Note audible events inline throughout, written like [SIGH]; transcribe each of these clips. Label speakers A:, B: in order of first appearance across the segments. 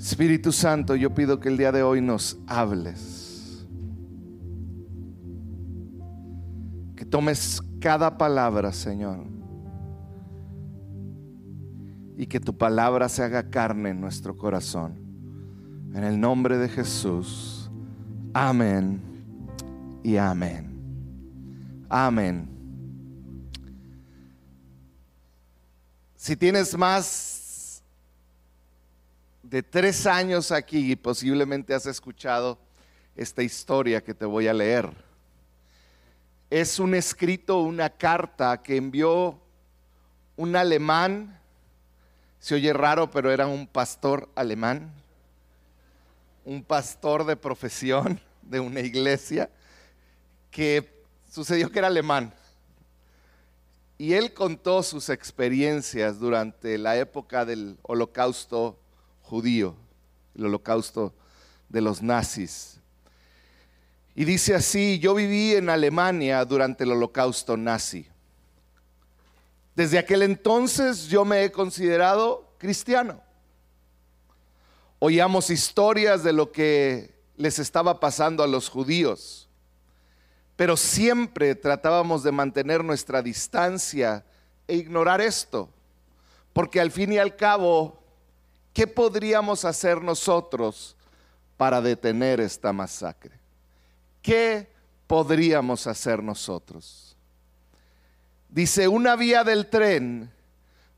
A: Espíritu Santo, yo pido que el día de hoy nos hables. Que tomes cada palabra, Señor. Y que tu palabra se haga carne en nuestro corazón. En el nombre de Jesús. Amén y amén. Amén. Si tienes más de tres años aquí, posiblemente has escuchado esta historia que te voy a leer. Es un escrito, una carta que envió un alemán, se oye raro, pero era un pastor alemán, un pastor de profesión de una iglesia, que sucedió que era alemán. Y él contó sus experiencias durante la época del holocausto judío, el holocausto de los nazis. Y dice así, yo viví en Alemania durante el holocausto nazi. Desde aquel entonces yo me he considerado cristiano. Oíamos historias de lo que les estaba pasando a los judíos pero siempre tratábamos de mantener nuestra distancia e ignorar esto, porque al fin y al cabo, ¿qué podríamos hacer nosotros para detener esta masacre? ¿Qué podríamos hacer nosotros? Dice, una vía del tren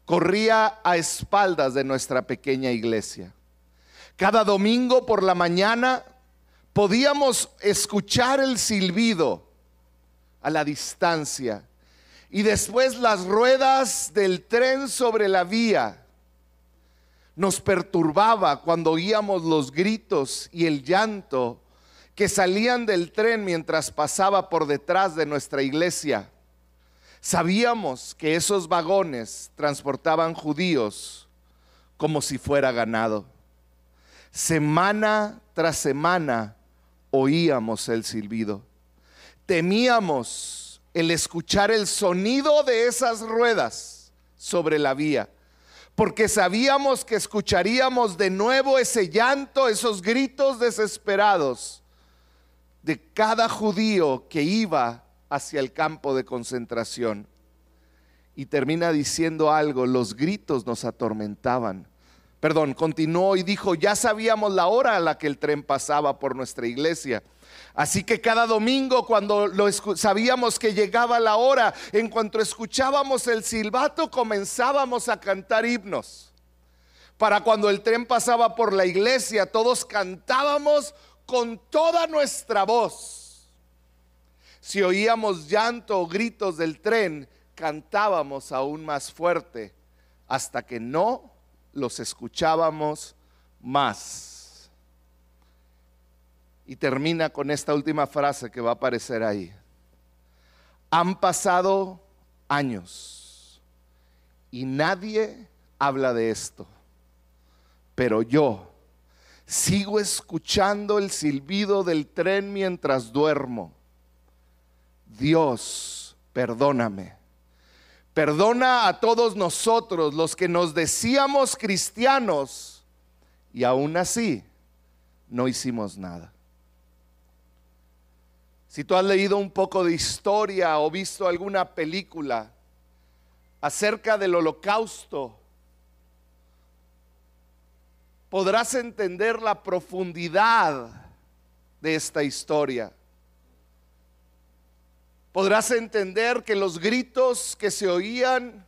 A: corría a espaldas de nuestra pequeña iglesia. Cada domingo por la mañana podíamos escuchar el silbido a la distancia. Y después las ruedas del tren sobre la vía nos perturbaba cuando oíamos los gritos y el llanto que salían del tren mientras pasaba por detrás de nuestra iglesia. Sabíamos que esos vagones transportaban judíos como si fuera ganado. Semana tras semana oíamos el silbido temíamos el escuchar el sonido de esas ruedas sobre la vía, porque sabíamos que escucharíamos de nuevo ese llanto, esos gritos desesperados de cada judío que iba hacia el campo de concentración. Y termina diciendo algo, los gritos nos atormentaban. Perdón, continuó y dijo, ya sabíamos la hora a la que el tren pasaba por nuestra iglesia Así que cada domingo cuando sabíamos que llegaba la hora, en cuanto escuchábamos el silbato comenzábamos a cantar himnos. Para cuando el tren pasaba por la iglesia, todos cantábamos con toda nuestra voz. Si oíamos llanto o gritos del tren, cantábamos aún más fuerte hasta que no los escuchábamos más. Y termina con esta última frase que va a aparecer ahí. Han pasado años y nadie habla de esto, pero yo sigo escuchando el silbido del tren mientras duermo. Dios, perdóname. Perdona a todos nosotros los que nos decíamos cristianos y aún así no hicimos nada. Si tú has leído un poco de historia o visto alguna película acerca del holocausto, podrás entender la profundidad de esta historia. Podrás entender que los gritos que se oían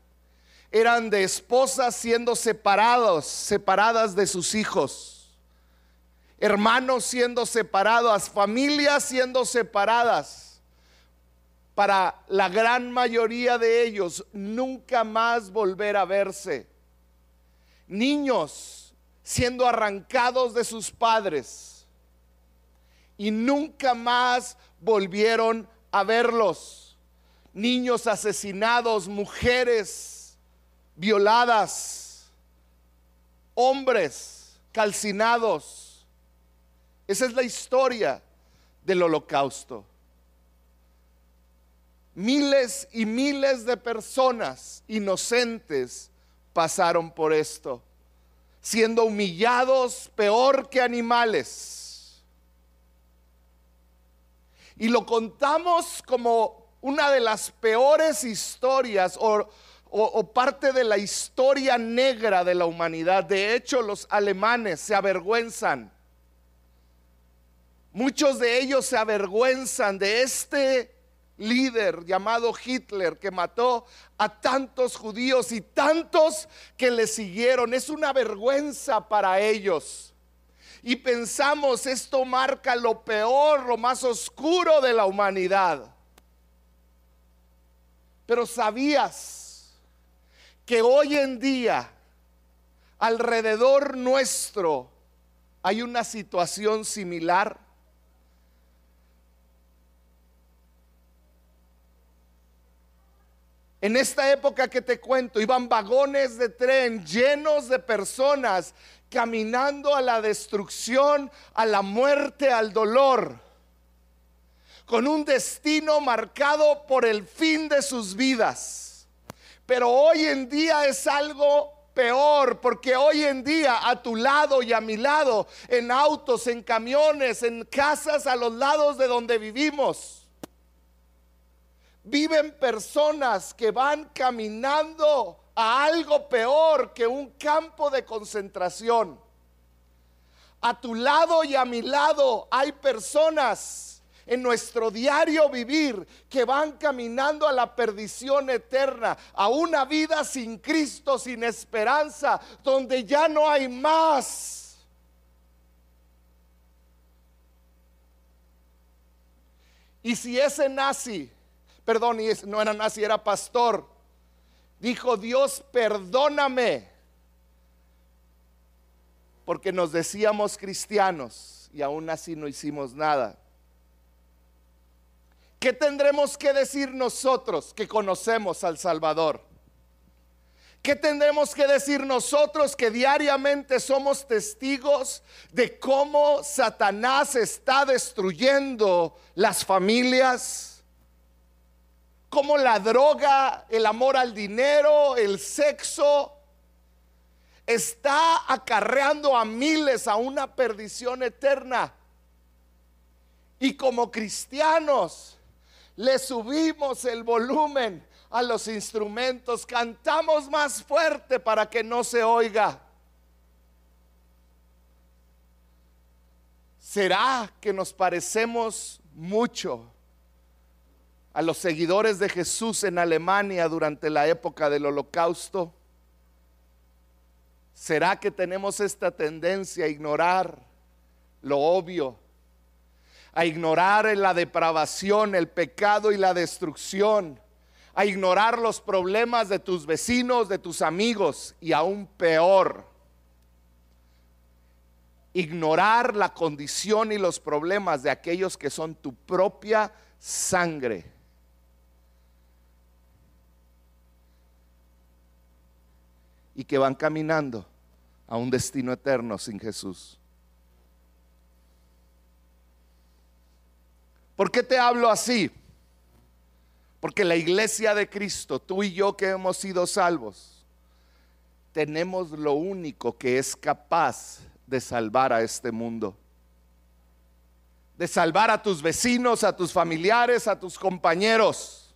A: eran de esposas siendo separados, separadas de sus hijos hermanos siendo separados, familias siendo separadas. Para la gran mayoría de ellos, nunca más volver a verse. Niños siendo arrancados de sus padres y nunca más volvieron a verlos. Niños asesinados, mujeres violadas, hombres calcinados esa es la historia del holocausto. Miles y miles de personas inocentes pasaron por esto. siendo humillados peor que animales. Y lo contamos como una de las peores historias o, o, parte de la historia negra de la humanidad. De hecho, los alemanes se avergüenzan. Muchos de ellos se avergüenzan de este líder llamado Hitler que mató a tantos judíos y tantos que le siguieron. Es una vergüenza para ellos. Y pensamos, esto marca lo peor, lo más oscuro de la humanidad. Pero sabías que hoy en día alrededor nuestro hay una situación similar. En esta época que te cuento, iban vagones de tren llenos de personas caminando a la destrucción, a la muerte, al dolor, con un destino marcado por el fin de sus vidas. Pero hoy en día es algo peor, porque hoy en día a tu lado y a mi lado, en autos, en camiones, en casas a los lados de donde vivimos, viven personas que van caminando a algo peor que un campo de concentración. A tu lado y a mi lado hay personas en nuestro diario vivir que van caminando a la perdición eterna, a una vida sin Cristo, sin esperanza, donde ya no hay más. Y si ese nazi, perdón, no era nazi, era pastor, dijo, Dios, perdóname, porque nos decíamos cristianos y aún así no hicimos nada. ¿Qué tendremos que decir nosotros que conocemos al Salvador? ¿Qué tendremos que decir nosotros que diariamente somos testigos de cómo Satanás está destruyendo las familias? Cómo la droga, el amor al dinero, el sexo, está acarreando a miles a una perdición eterna. Y como cristianos le subimos el volumen a los instrumentos, cantamos más fuerte para que no se oiga. ¿Será que nos parecemos mucho a los seguidores de Jesús en Alemania durante la época del holocausto? ¿Será que tenemos esta tendencia a ignorar lo obvio? a ignorar la depravación, el pecado y la destrucción, a ignorar los problemas de tus vecinos, de tus amigos y aún peor, ignorar la condición y los problemas de aquellos que son tu propia sangre. Y que van caminando a un destino eterno sin Jesús. ¿Por qué te hablo así? Porque la iglesia de Cristo, tú y yo que hemos sido salvos, tenemos lo único que es capaz de salvar a este mundo. De salvar a tus vecinos, a tus familiares, a tus compañeros.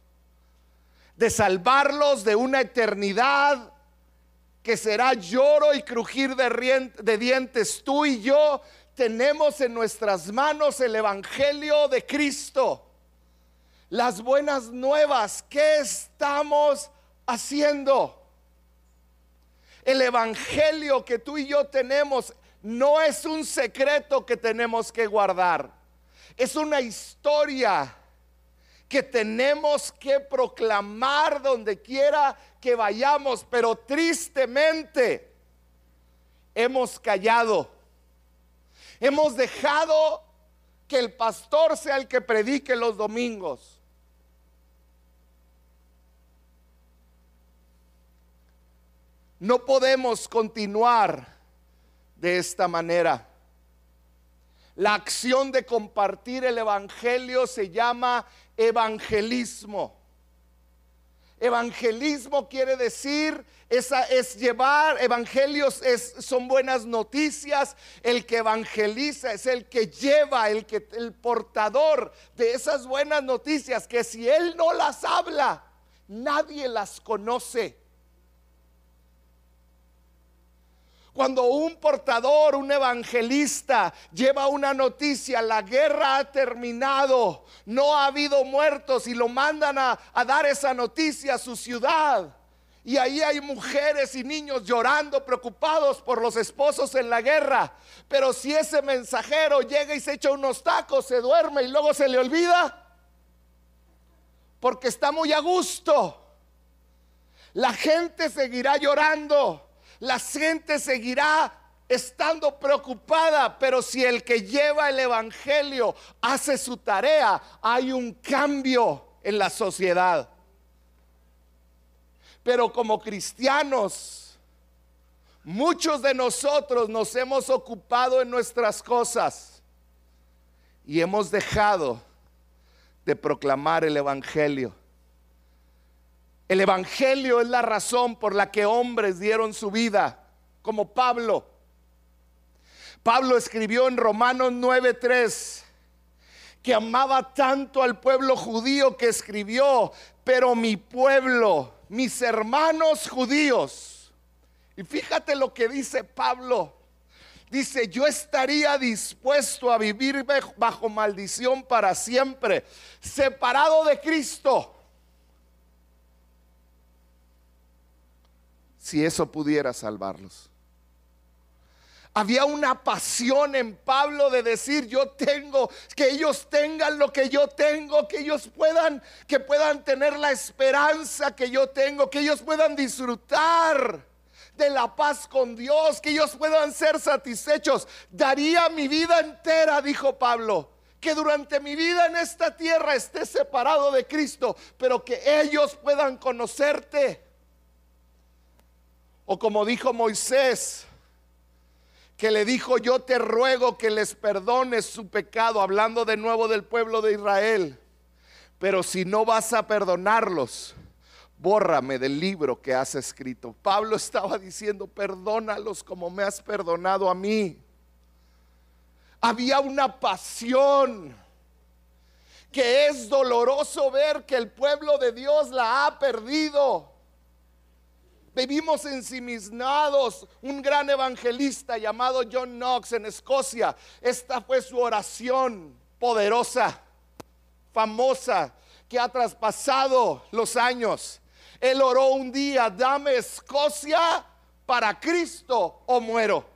A: De salvarlos de una eternidad que será lloro y crujir de, dientes. Tú y yo tenemos en nuestras manos el Evangelio de Cristo. Las buenas nuevas, ¿qué estamos haciendo? El Evangelio que tú y yo tenemos no es un secreto que tenemos que guardar. Es una historia que tenemos que proclamar donde quiera que vayamos, pero tristemente hemos callado Hemos dejado que el pastor sea el que predique los domingos. No podemos continuar de esta manera. La acción de compartir el Evangelio se llama evangelismo. Evangelismo quiere decir es llevar evangelios es, son buenas noticias. El que evangeliza es el que lleva, el que el portador de esas buenas noticias que si él no las habla, nadie las conoce. Cuando un portador, un evangelista lleva una noticia, la guerra ha terminado, no ha habido muertos y lo mandan a, dar esa noticia a su ciudad. Y ahí hay mujeres y niños llorando, preocupados por los esposos en la guerra. Pero si ese mensajero llega y se echa unos tacos, se duerme y luego se le olvida, porque está muy a gusto. La gente seguirá llorando la gente seguirá estando preocupada, pero si el que lleva el Evangelio hace su tarea, hay un cambio en la sociedad. Pero como cristianos, muchos de nosotros nos hemos ocupado en nuestras cosas y hemos dejado de proclamar el Evangelio. El Evangelio es la razón por la que hombres dieron su vida, como Pablo. Pablo escribió en Romanos 9:3 que amaba tanto al pueblo judío que escribió, pero mi pueblo, mis hermanos judíos. Y fíjate lo que dice Pablo. Dice, yo estaría dispuesto a vivir bajo maldición para siempre, separado de Cristo si eso pudiera salvarlos. Había una pasión en Pablo de decir, yo tengo, que ellos tengan lo que yo tengo, que ellos puedan, que puedan tener la esperanza que yo tengo, que ellos puedan disfrutar de la paz con Dios, que ellos puedan ser satisfechos. Daría mi vida entera, dijo Pablo, que durante mi vida en esta tierra esté separado de Cristo, pero que ellos puedan conocerte o como dijo Moisés, que le dijo, yo te ruego que les perdones su pecado, hablando de nuevo del pueblo de Israel. Pero si no vas a perdonarlos, bórrame del libro que has escrito. Pablo estaba diciendo, perdónalos como me has perdonado a mí. Había una pasión que es doloroso ver que el pueblo de Dios la ha perdido. Vivimos ensimismados. Un gran evangelista llamado John Knox en Escocia. Esta fue su oración poderosa, famosa, que ha traspasado los años. Él oró un día, dame Escocia para Cristo o muero.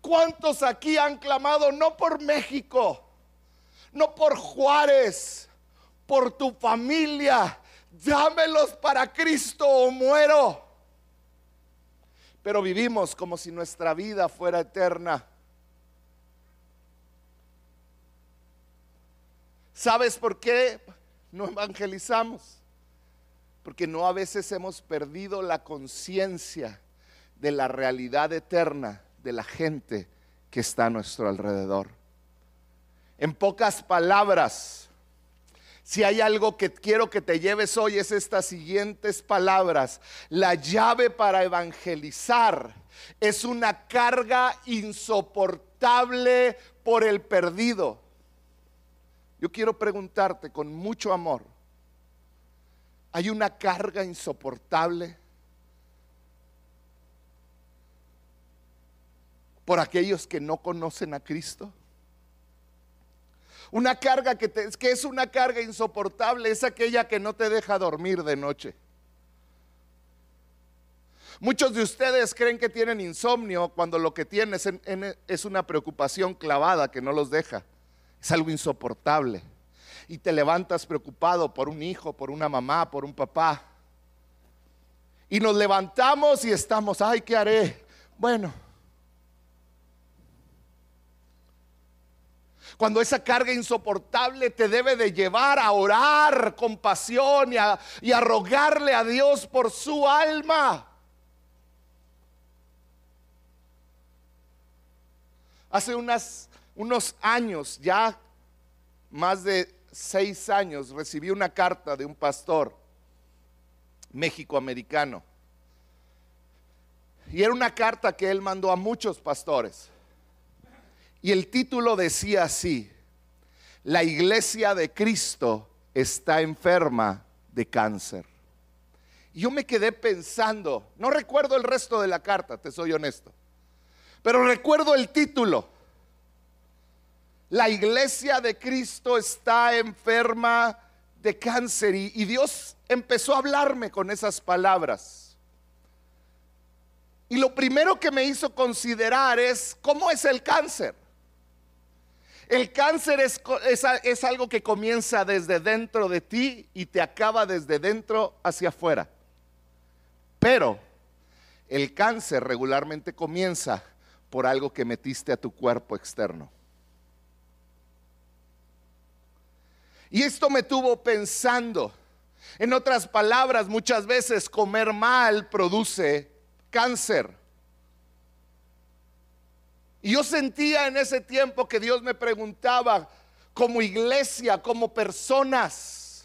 A: ¿Cuántos aquí han clamado no por México, no por Juárez, por tu familia, Dámelos para Cristo o muero. Pero vivimos como si nuestra vida fuera eterna. ¿Sabes por qué no evangelizamos? Porque no a veces hemos perdido la conciencia de la realidad eterna de la gente que está a nuestro alrededor. En pocas palabras, si hay algo que quiero que te lleves hoy es estas siguientes palabras. La llave para evangelizar es una carga insoportable por el perdido. Yo quiero preguntarte con mucho amor, ¿hay una carga insoportable por aquellos que no conocen a Cristo? Una carga que, que es una carga insoportable, es aquella que no te deja dormir de noche. Muchos de ustedes creen que tienen insomnio cuando lo que tienen es, una preocupación clavada que no los deja. Es algo insoportable. Y te levantas preocupado por un hijo, por una mamá, por un papá. Y nos levantamos y estamos, ay, ¿qué haré? Bueno, cuando esa carga insoportable te debe de llevar a orar con pasión y a, rogarle a Dios por su alma. Hace unos años, ya más de seis años recibí una carta de un pastor mexicoamericano. Y era una carta que él mandó a muchos pastores. Y el título decía así, la iglesia de Cristo está enferma de cáncer. Y yo me quedé pensando, no recuerdo el resto de la carta, te soy honesto, pero recuerdo el título. La iglesia de Cristo está enferma de cáncer y, y Dios empezó a hablarme con esas palabras. Y lo primero que me hizo considerar es cómo es el cáncer. El cáncer es, es, algo que comienza desde dentro de ti y te acaba desde dentro hacia afuera. Pero el cáncer regularmente comienza por algo que metiste a tu cuerpo externo. Y esto me tuvo pensando. En otras palabras, muchas veces comer mal produce cáncer. Y yo sentía en ese tiempo que Dios me preguntaba, como iglesia, como personas,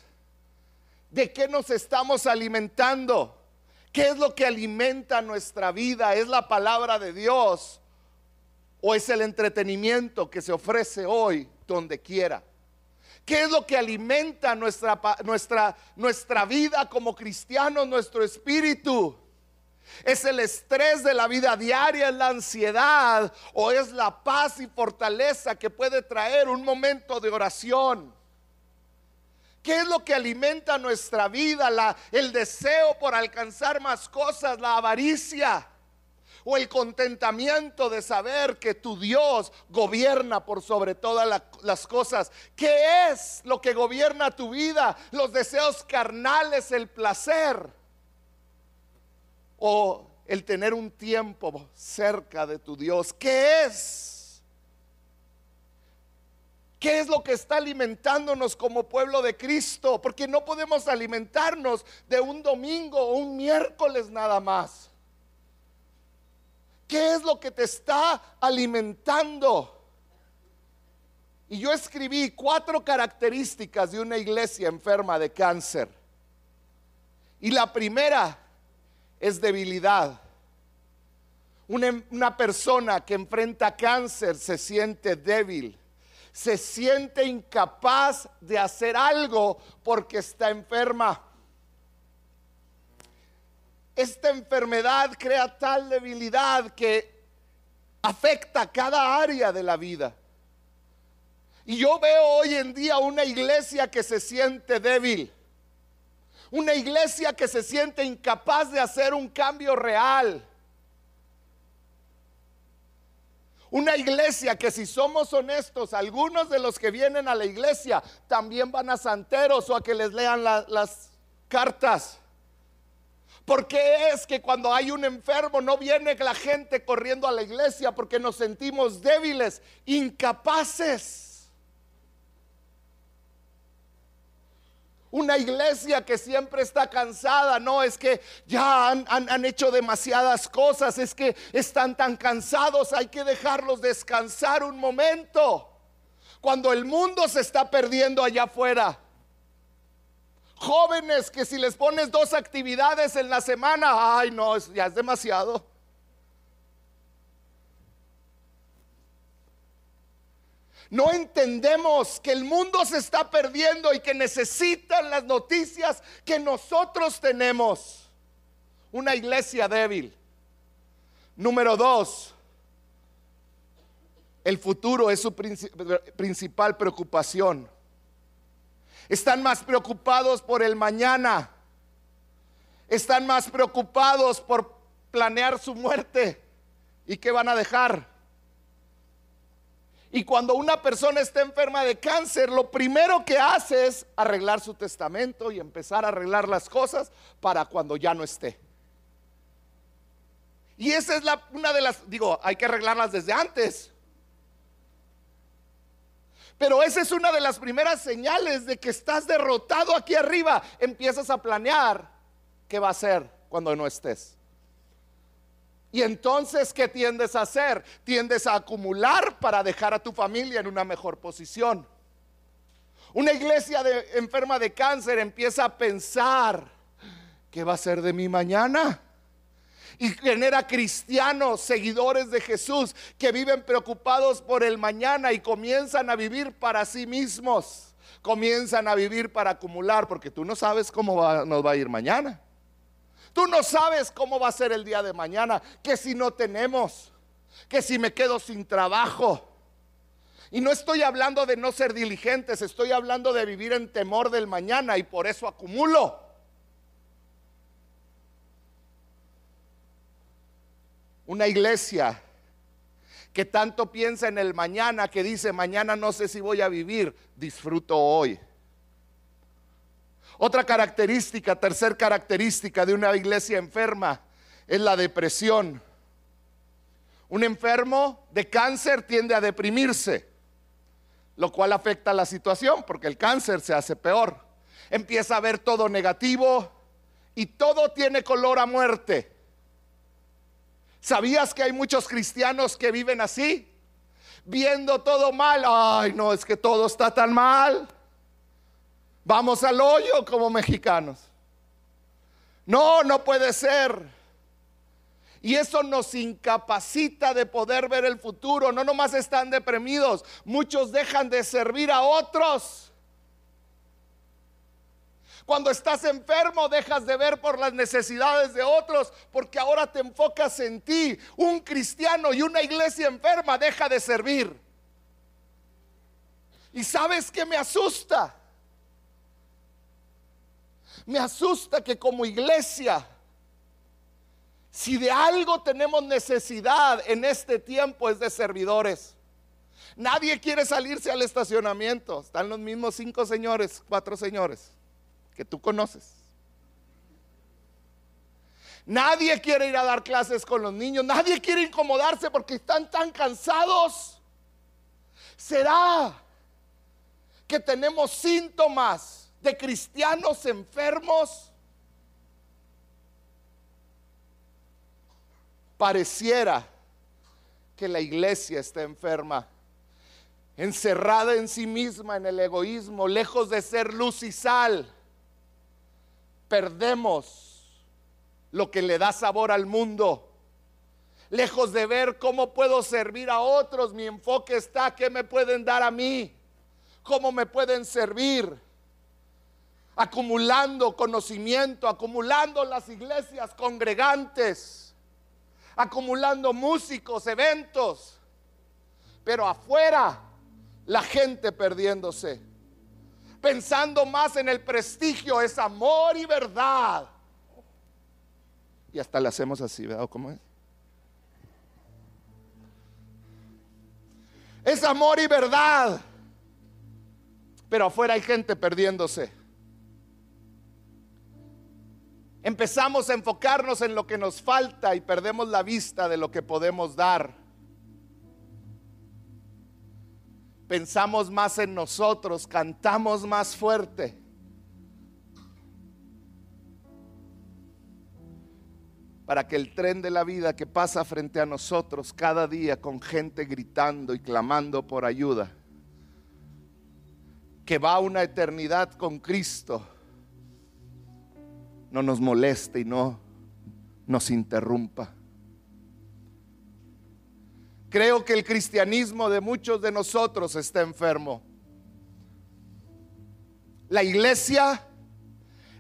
A: ¿de qué nos estamos alimentando? ¿Qué es lo que alimenta nuestra vida? ¿Es la palabra de Dios o es el entretenimiento que se ofrece hoy donde quiera? ¿Qué es lo que alimenta nuestra, nuestra, nuestra vida como cristianos, nuestro espíritu? ¿Es el estrés de la vida diaria, es la ansiedad o es la paz y fortaleza que puede traer un momento de oración? ¿Qué es lo que alimenta nuestra vida? La, el deseo por alcanzar más cosas, la avaricia o el contentamiento de saber que tu Dios gobierna por sobre todas las cosas. ¿Qué es lo que gobierna tu vida? Los deseos carnales, el placer el tener un tiempo cerca de tu Dios. ¿Qué es? ¿Qué es lo que está alimentándonos como pueblo de Cristo? Porque no podemos alimentarnos de un domingo o un miércoles nada más. ¿Qué es lo que te está alimentando? Y yo escribí cuatro características de una iglesia enferma de cáncer. Y la primera es debilidad. Una, persona que enfrenta cáncer se siente débil, se siente incapaz de hacer algo porque está enferma. Esta enfermedad crea tal debilidad que afecta cada área de la vida. Y yo veo hoy en día una iglesia que se siente débil. Una iglesia que se siente incapaz de hacer un cambio real. Una iglesia que si somos honestos, algunos de los que vienen a la iglesia también van a santeros o a que les lean las cartas. ¿Por qué es que cuando hay un enfermo no viene la gente corriendo a la iglesia? Porque nos sentimos débiles, incapaces. Una iglesia que siempre está cansada, no es que ya han, han, hecho demasiadas cosas, es que están tan cansados, hay que dejarlos descansar un momento. Cuando el mundo se está perdiendo allá afuera. Jóvenes que si les pones dos actividades en la semana, ay no, ya es demasiado. No entendemos que el mundo se está perdiendo y que necesitan las noticias que nosotros tenemos. Una iglesia débil. Número dos, el futuro es su principal preocupación. Están más preocupados por el mañana. Están más preocupados por planear su muerte. ¿Y qué van a dejar? Y cuando una persona está enferma de cáncer, lo primero que hace es arreglar su testamento y empezar a arreglar las cosas para cuando ya no esté. Y esa es la, una de las, digo, hay que arreglarlas desde antes. Pero esa es una de las primeras señales de que estás derrotado aquí arriba. Empiezas a planear qué va a ser cuando no estés. Y entonces, ¿qué tiendes a hacer? Tiendes a acumular para dejar a tu familia en una mejor posición. Una iglesia de, enferma de cáncer empieza a pensar, ¿qué va a ser de mi mañana? Y genera cristianos, seguidores de Jesús, que viven preocupados por el mañana y comienzan a vivir para sí mismos. Comienzan a vivir para acumular, porque tú no sabes cómo nos va a ir mañana. Tú no sabes cómo va a ser el día de mañana, que si no tenemos, que si me quedo sin trabajo y no estoy hablando de no ser diligentes, estoy hablando de vivir en temor del mañana y por eso acumulo. Una iglesia que tanto piensa en el mañana, que dice, mañana no sé si voy a vivir, disfruto hoy. Otra característica, tercer característica de una iglesia enferma es la depresión. Un enfermo de cáncer tiende a deprimirse lo cual afecta la situación porque el cáncer se hace peor. Empieza a ver todo negativo y todo tiene color a muerte. ¿Sabías que hay muchos cristianos que viven así? Viendo todo mal. Ay, no, es que todo está tan mal. Vamos al hoyo como mexicanos. No, no puede ser. Y eso nos incapacita de poder ver el futuro. No nomás están deprimidos, muchos dejan de servir a otros. Cuando estás enfermo dejas de ver por las necesidades de otros porque ahora te enfocas en ti. Un cristiano y una iglesia enferma deja de servir. ¿Y sabes qué me asusta? Me asusta que como iglesia si de algo tenemos necesidad en este tiempo es de servidores. Nadie quiere salirse al estacionamiento. Están los mismos cinco señores, cuatro señores que tú conoces. Nadie quiere ir a dar clases con los niños. Nadie quiere incomodarse porque están tan cansados. ¿Será que tenemos síntomas de cristianos enfermos? pareciera que la iglesia está enferma, encerrada en sí misma, en el egoísmo, lejos de ser luz y sal. Perdemos lo que le da sabor al mundo. Lejos de ver cómo puedo servir a otros, mi enfoque está, ¿qué me pueden dar a mí? ¿Cómo me pueden servir? Acumulando conocimiento, acumulando las iglesias congregantes acumulando músicos, eventos, pero afuera la gente perdiéndose, pensando más en el prestigio, es amor y verdad. Y hasta le hacemos así, ¿verdad? ¿Cómo es? Es amor y verdad. Pero afuera hay gente perdiéndose. Empezamos a enfocarnos en lo que nos falta y perdemos la vista de lo que podemos dar. Pensamos más en nosotros, cantamos más fuerte. Para que el tren de la vida que pasa frente a nosotros cada día con gente gritando y clamando por ayuda, que va a una eternidad con Cristo, no nos moleste y no nos interrumpa. Creo que el cristianismo de muchos de nosotros está enfermo. La iglesia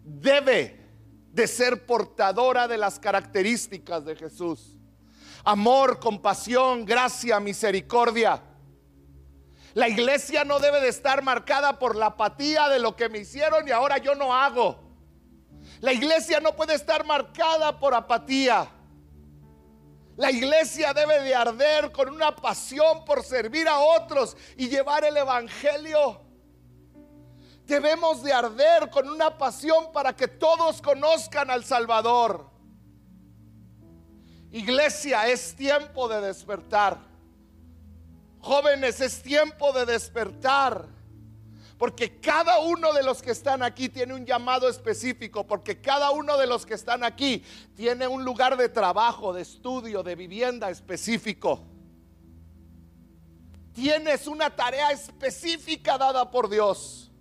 A: debe de ser portadora de las características de Jesús. Amor, compasión, gracia, misericordia. La iglesia no debe de estar marcada por la apatía de lo que me hicieron y ahora yo no hago. La iglesia no puede estar marcada por apatía. La iglesia debe de arder con una pasión por servir a otros y llevar el Evangelio. Debemos de arder con una pasión para que todos conozcan al Salvador. Iglesia, es tiempo de despertar. Jóvenes, es tiempo de despertar. Porque cada uno de los que están aquí tiene un llamado específico, porque cada uno de los que están aquí tiene un lugar de trabajo, de estudio, de vivienda específico. Tienes una tarea específica dada por Dios.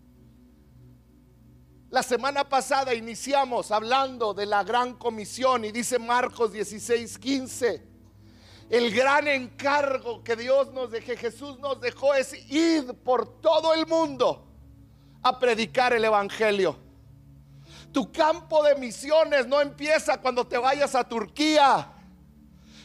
A: La semana pasada iniciamos hablando de la gran comisión y dice Marcos 16, 15. El gran encargo que Dios nos dejó, Jesús nos dejó es ir por todo el mundo a predicar el Evangelio. Tu campo de misiones no empieza cuando te vayas a Turquía,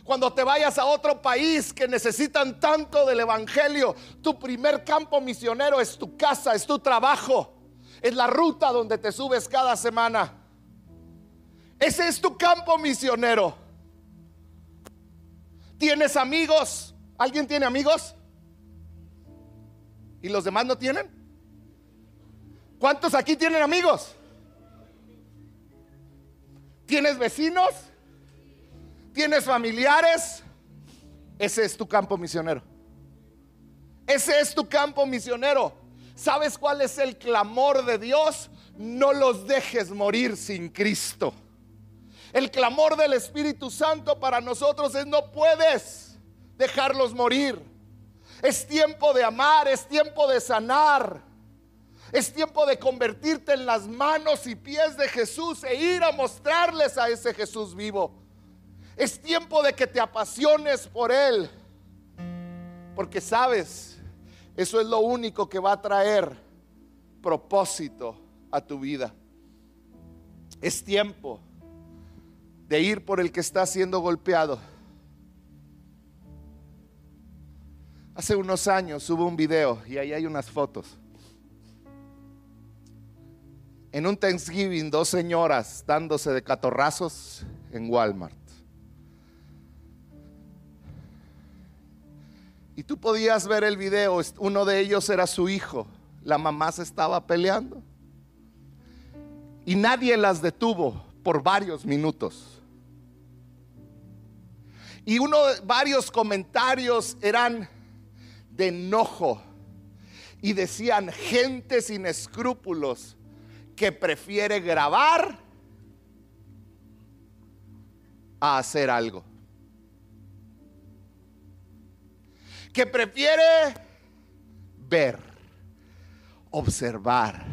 A: cuando te vayas a otro país que necesitan tanto del Evangelio. Tu primer campo misionero es tu casa, es tu trabajo es la ruta donde te subes cada semana. Ese es tu campo misionero. ¿Tienes amigos? ¿Alguien tiene amigos? ¿Y los demás no tienen? ¿Cuántos aquí tienen amigos? ¿Tienes vecinos? ¿Tienes familiares? Ese es tu campo misionero. Ese es tu campo misionero. ¿Sabes cuál es el clamor de Dios? No los dejes morir sin Cristo. El clamor del Espíritu Santo para nosotros es no puedes dejarlos morir. Es tiempo de amar, es tiempo de sanar. Es tiempo de convertirte en las manos y pies de Jesús e ir a mostrarles a ese Jesús vivo. Es tiempo de que te apasiones por Él. Porque sabes, eso es lo único que va a traer propósito a tu vida. Es tiempo de ir por el que está siendo golpeado. Hace unos años hubo un video y ahí hay unas fotos. En un Thanksgiving, dos señoras dándose de catorrazos en Walmart. Y tú podías ver el video, uno de ellos era su hijo, la mamá se estaba peleando. Y nadie las detuvo por varios minutos. Y varios comentarios eran de enojo y decían gente sin escrúpulos que prefiere grabar a hacer algo. que prefiere ver, observar,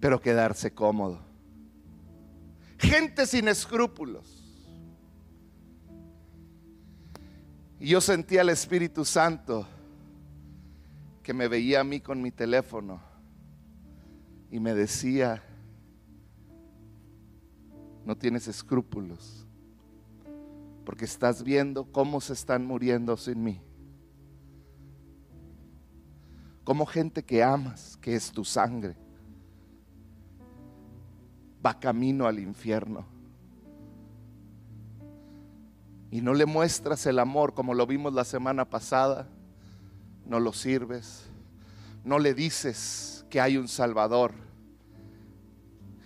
A: pero quedarse cómodo. Gente sin escrúpulos. Y yo sentía al Espíritu Santo que me veía a mí con mi teléfono y me decía, no tienes escrúpulos, porque estás viendo cómo se están muriendo sin mí como gente que amas, que es tu sangre, va camino al infierno. Y no le muestras el amor como lo vimos la semana pasada, no lo sirves, no le dices que hay un Salvador.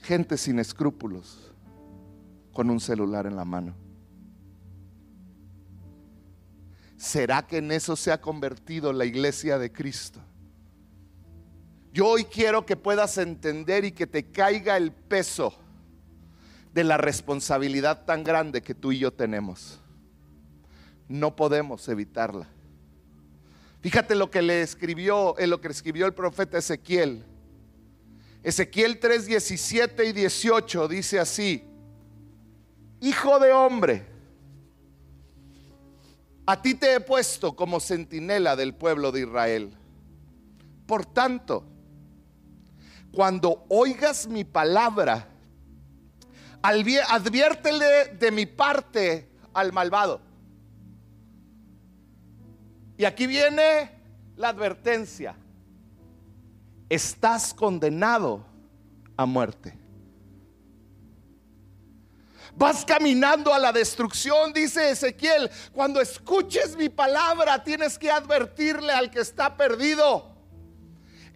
A: Gente sin escrúpulos, con un celular en la mano. ¿Será que en eso se ha convertido la iglesia de Cristo? Yo hoy quiero que puedas entender y que te caiga el peso de la responsabilidad tan grande que tú y yo tenemos. No podemos evitarla. Fíjate lo que le escribió, en lo que escribió el profeta Ezequiel. Ezequiel 3, 17 y 18 dice así: Hijo de hombre, a ti te he puesto como centinela del pueblo de Israel. Por tanto, cuando oigas mi palabra, adviértele de mi parte al malvado. Y aquí viene la advertencia. Estás condenado a muerte. Vas caminando a la destrucción, dice Ezequiel. Cuando escuches mi palabra, tienes que advertirle al que está perdido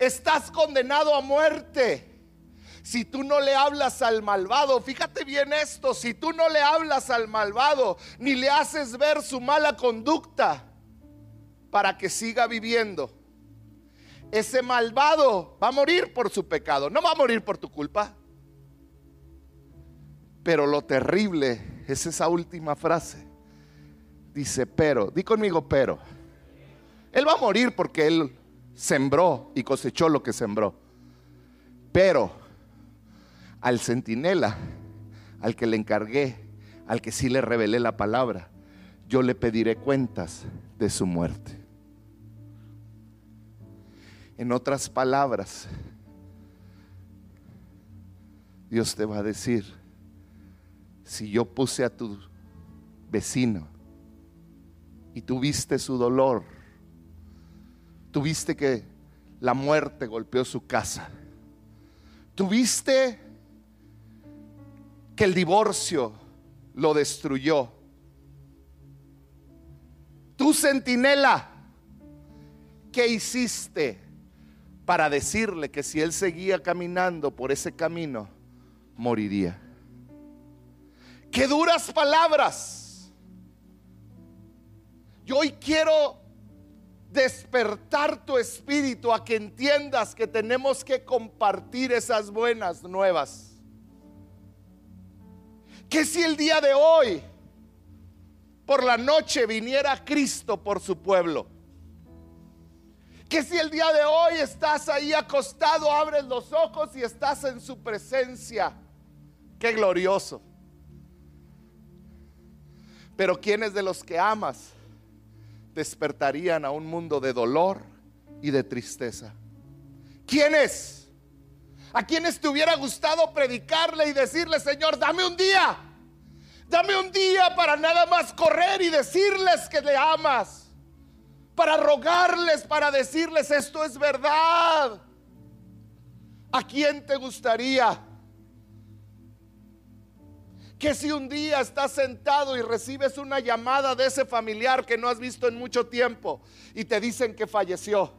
A: estás condenado a muerte. Si tú no le hablas al malvado, fíjate bien esto, si tú no le hablas al malvado, ni le haces ver su mala conducta para que siga viviendo, ese malvado va a morir por su pecado, no va a morir por tu culpa. Pero lo terrible es esa última frase. Dice, pero, di conmigo, pero. Él va a morir porque él sembró y cosechó lo que sembró. Pero al centinela, al que le encargué, al que sí le revelé la palabra, yo le pediré cuentas de su muerte. En otras palabras, Dios te va a decir, si yo puse a tu vecino y tuviste su dolor, tuviste que la muerte golpeó su casa, tuviste que el divorcio lo destruyó, tu centinela, ¿qué hiciste para decirle que si él seguía caminando por ese camino, moriría? Qué duras palabras. Yo hoy quiero despertar tu espíritu a que entiendas que tenemos que compartir esas buenas nuevas. Que si el día de hoy, por la noche, viniera Cristo por su pueblo. Que si el día de hoy estás ahí acostado, abres los ojos y estás en su presencia. Qué glorioso. Pero ¿quiénes de los que amas despertarían a un mundo de dolor y de tristeza? ¿Quiénes? ¿A quienes te hubiera gustado predicarle y decirle, Señor, dame un día? Dame un día para nada más correr y decirles que le amas. Para rogarles, para decirles, esto es verdad. ¿A quién te gustaría? Que si un día estás sentado y recibes una llamada de ese familiar que no has visto en mucho tiempo y te dicen que falleció.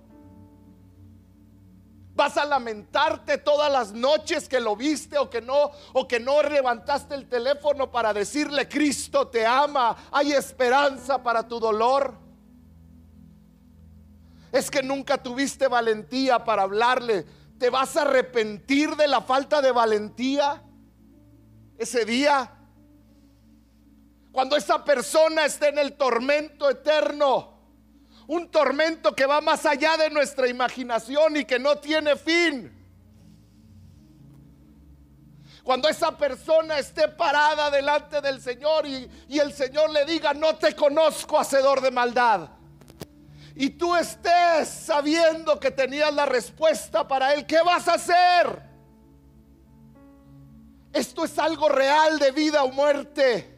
A: Vas a lamentarte todas las noches que lo viste o que no o que no levantaste el teléfono para decirle Cristo te ama, hay esperanza para tu dolor. Es que nunca tuviste valentía para hablarle. ¿Te vas a arrepentir de la falta de valentía? ese día. Cuando esa persona esté en el tormento eterno, un tormento que va más allá de nuestra imaginación y que no tiene fin. Cuando esa persona esté parada delante del Señor y, y, el Señor le diga, no te conozco, hacedor de maldad. Y tú estés sabiendo que tenías la respuesta para él, ¿qué vas a hacer? Esto es algo real de vida o muerte.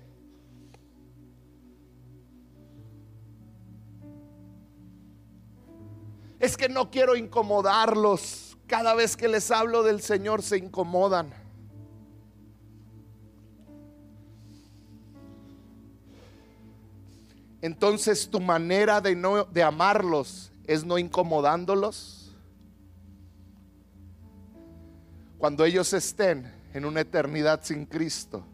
A: Es que no quiero incomodarlos. Cada vez que les hablo del Señor se incomodan. Entonces tu manera de, no, de amarlos es no incomodándolos. Cuando ellos estén en una eternidad sin Cristo.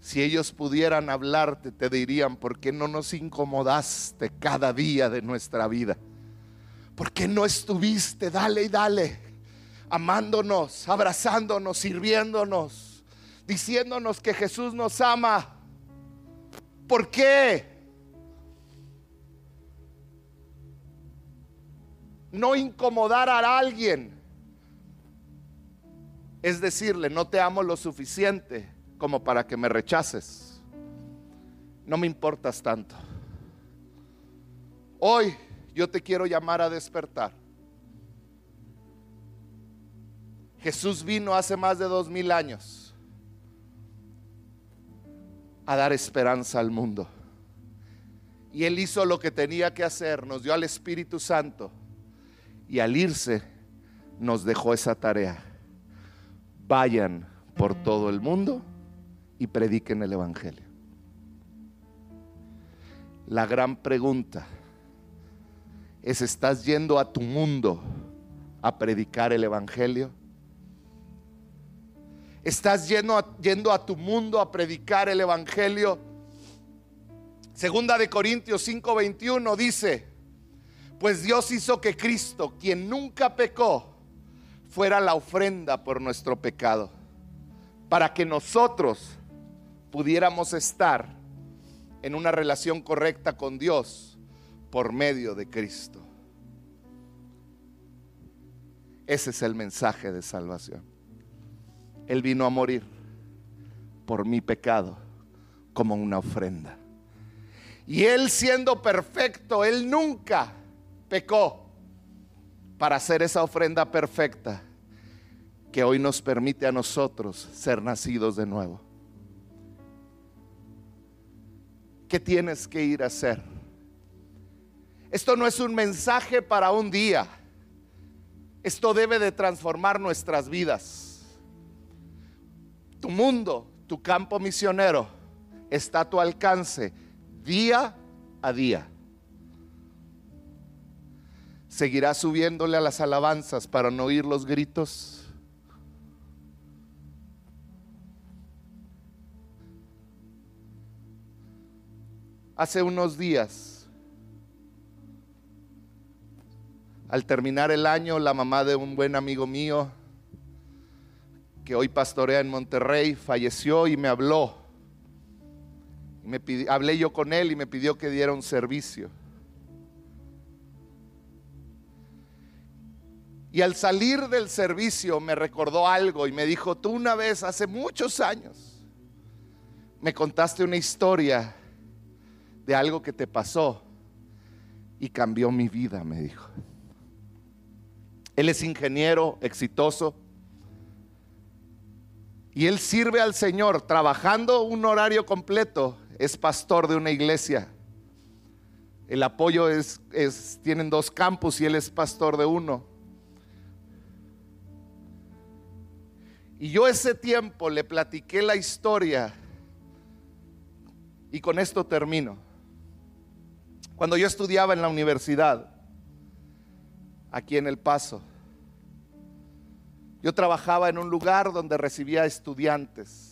A: Si ellos pudieran hablarte, te dirían, ¿por qué no nos incomodaste cada día de nuestra vida? ¿Por qué no estuviste, dale y dale, amándonos, abrazándonos, sirviéndonos, diciéndonos que Jesús nos ama? ¿Por qué? No incomodar a alguien es decirle, no te amo lo suficiente como para que me rechaces. No me importas tanto. Hoy yo te quiero llamar a despertar. Jesús vino hace más de dos mil años a dar esperanza al mundo. Y Él hizo lo que tenía que hacer, nos dio al Espíritu Santo y al irse nos dejó esa tarea vayan por todo el mundo y prediquen el Evangelio. La gran pregunta es, ¿estás yendo a tu mundo a predicar el Evangelio? ¿Estás yendo a, yendo a tu mundo a predicar el Evangelio? Segunda de Corintios 5:21 dice, pues Dios hizo que Cristo, quien nunca pecó, fuera la ofrenda por nuestro pecado, para que nosotros pudiéramos estar en una relación correcta con Dios por medio de Cristo. Ese es el mensaje de salvación. Él vino a morir por mi pecado como una ofrenda. Y Él siendo perfecto, Él nunca pecó para hacer esa ofrenda perfecta que hoy nos permite a nosotros ser nacidos de nuevo. ¿Qué tienes que ir a hacer? Esto no es un mensaje para un día. Esto debe de transformar nuestras vidas. Tu mundo, tu campo misionero está a tu alcance día a día. ¿Seguirás subiéndole a las alabanzas para no oír los gritos? Hace unos días, al terminar el año, la mamá de un buen amigo mío, que hoy pastorea en Monterrey, falleció y me habló. hablé yo con él y me pidió que diera un servicio. Y al salir del servicio me recordó algo y me dijo, tú una vez, hace muchos años, me contaste una historia de algo que te pasó y cambió mi vida, me dijo. Él es ingeniero exitoso y él sirve al Señor trabajando un horario completo. Es pastor de una iglesia. El apoyo es, tienen dos campus y él es pastor de uno. Y yo ese tiempo le platiqué la historia y con esto termino. Cuando yo estudiaba en la universidad, aquí en El Paso, yo trabajaba en un lugar donde recibía estudiantes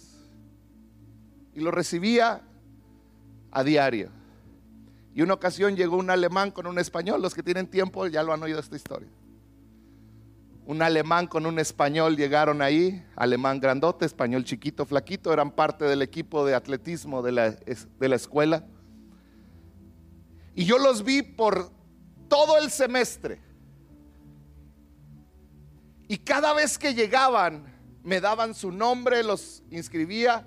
A: y lo recibía a diario. Y una ocasión llegó un alemán con un español, los que tienen tiempo ya lo han oído esta historia. Un alemán con un español llegaron ahí, alemán grandote, español chiquito, flaquito, eran parte del equipo de atletismo de la, de la escuela. Y yo los vi por todo el semestre. Y cada vez que llegaban, me daban su nombre, los inscribía.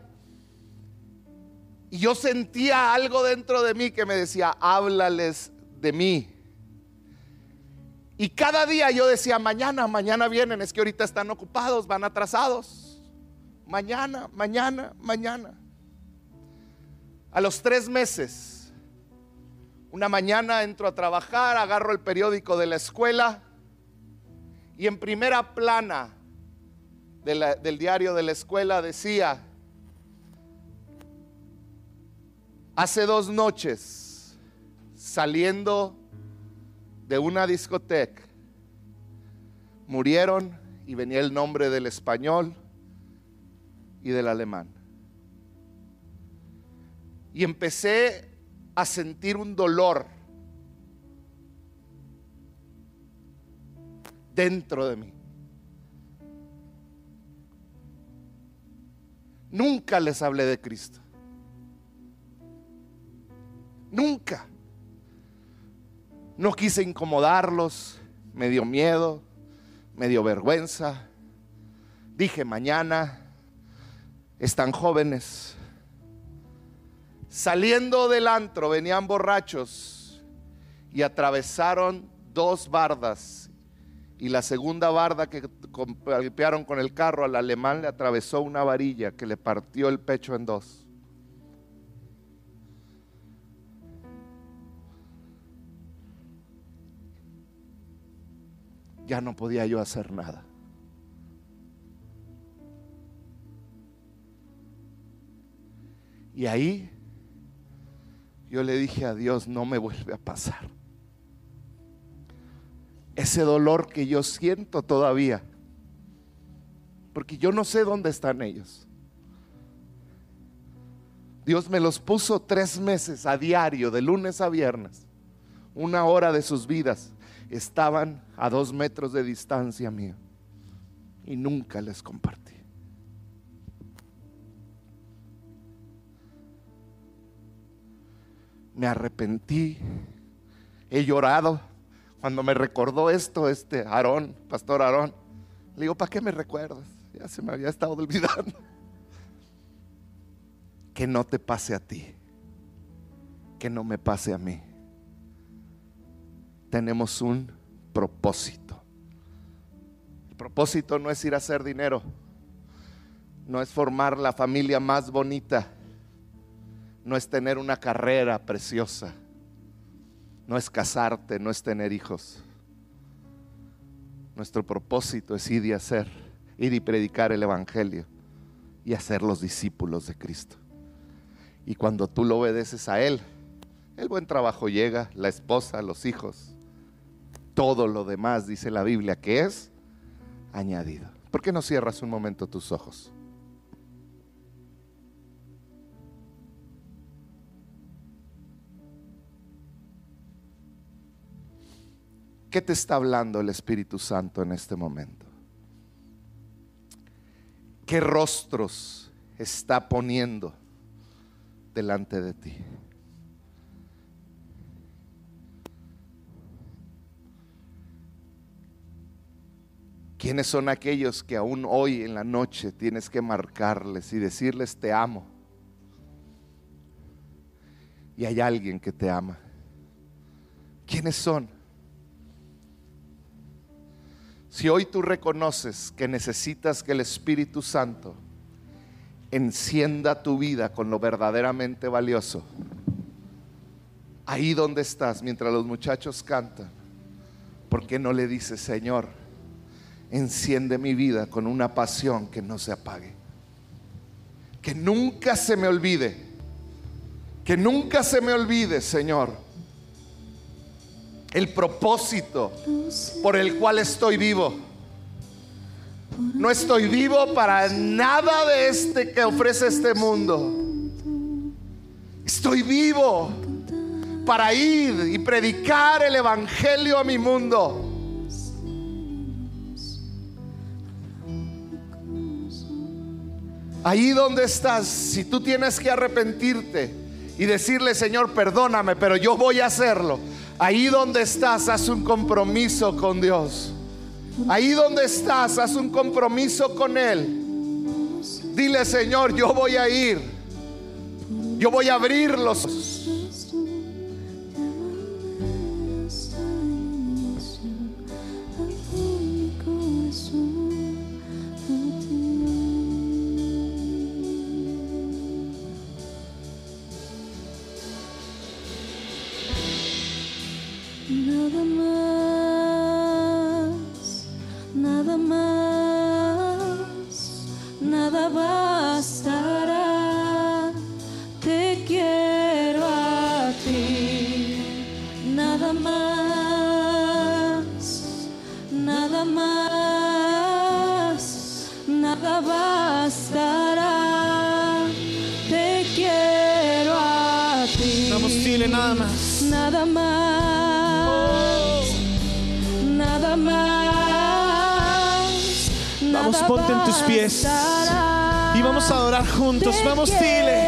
A: Y yo sentía algo dentro de mí que me decía, háblales de mí. Y cada día yo decía, mañana, mañana vienen, es que ahorita están ocupados, van atrasados. Mañana, mañana, mañana. A los tres meses una mañana entro a trabajar, agarro el periódico de la escuela y en primera plana del diario de la escuela decía, hace dos noches, saliendo de una discoteca, murieron y venía el nombre del español y del alemán. Y empecé a sentir un dolor dentro de mí. Nunca les hablé de Cristo. Nunca. No quise incomodarlos, me dio miedo, me dio vergüenza. Dije, mañana están jóvenes, Saliendo del antro venían borrachos y atravesaron dos bardas. Y la segunda barda que golpearon con el carro al alemán le atravesó una varilla que le partió el pecho en dos. Ya no podía yo hacer nada. Y ahí yo le dije a Dios, no me vuelve a pasar. Ese dolor que yo siento todavía, porque yo no sé dónde están ellos. Dios me los puso tres meses a diario, de lunes a viernes, una hora de sus vidas. Estaban a dos metros de distancia mío y nunca les compartí. me arrepentí, he llorado. Cuando me recordó esto, este Aarón, pastor Aarón, le digo, ¿para qué me recuerdas? ya se me había estado [LAUGHS] olvidando. Que no te pase a ti, que no me pase a mí. Tenemos un propósito. El propósito no es ir a hacer dinero, no es formar la familia más bonita, no es tener una carrera preciosa, no es casarte, no es tener hijos. Nuestro propósito es ir y hacer, ir y predicar el Evangelio y hacer los discípulos de Cristo. Y cuando tú lo obedeces a Él, el buen trabajo llega, la esposa, los hijos, todo lo demás, dice la Biblia, que es añadido. ¿Por qué no cierras un momento tus ojos? ¿Qué te está hablando el Espíritu Santo en este momento? ¿Qué rostros está poniendo delante de ti? ¿Quiénes son aquellos que aún hoy en la noche tienes que marcarles y decirles te amo? Y hay alguien que te ama. ¿Quiénes son? Si hoy tú reconoces que necesitas que el Espíritu Santo encienda tu vida con lo verdaderamente valioso, ahí donde estás, mientras los muchachos cantan, ¿por qué no le dices, Señor, enciende mi vida con una pasión que no se apague? Que nunca se me olvide, que nunca se me olvide, Señor el propósito por el cual estoy vivo. No estoy vivo para nada de este que ofrece este mundo. Estoy vivo para ir y predicar el evangelio a mi mundo. Ahí donde estás, si tú tienes que arrepentirte y decirle, Señor, perdóname, pero yo voy a hacerlo Ahí donde estás, haz un compromiso con Dios. Ahí donde estás, haz un compromiso con Él. Dile, Señor, yo voy a ir. Yo voy a abrir los
B: vamos a adorar juntos. Vamos, dile.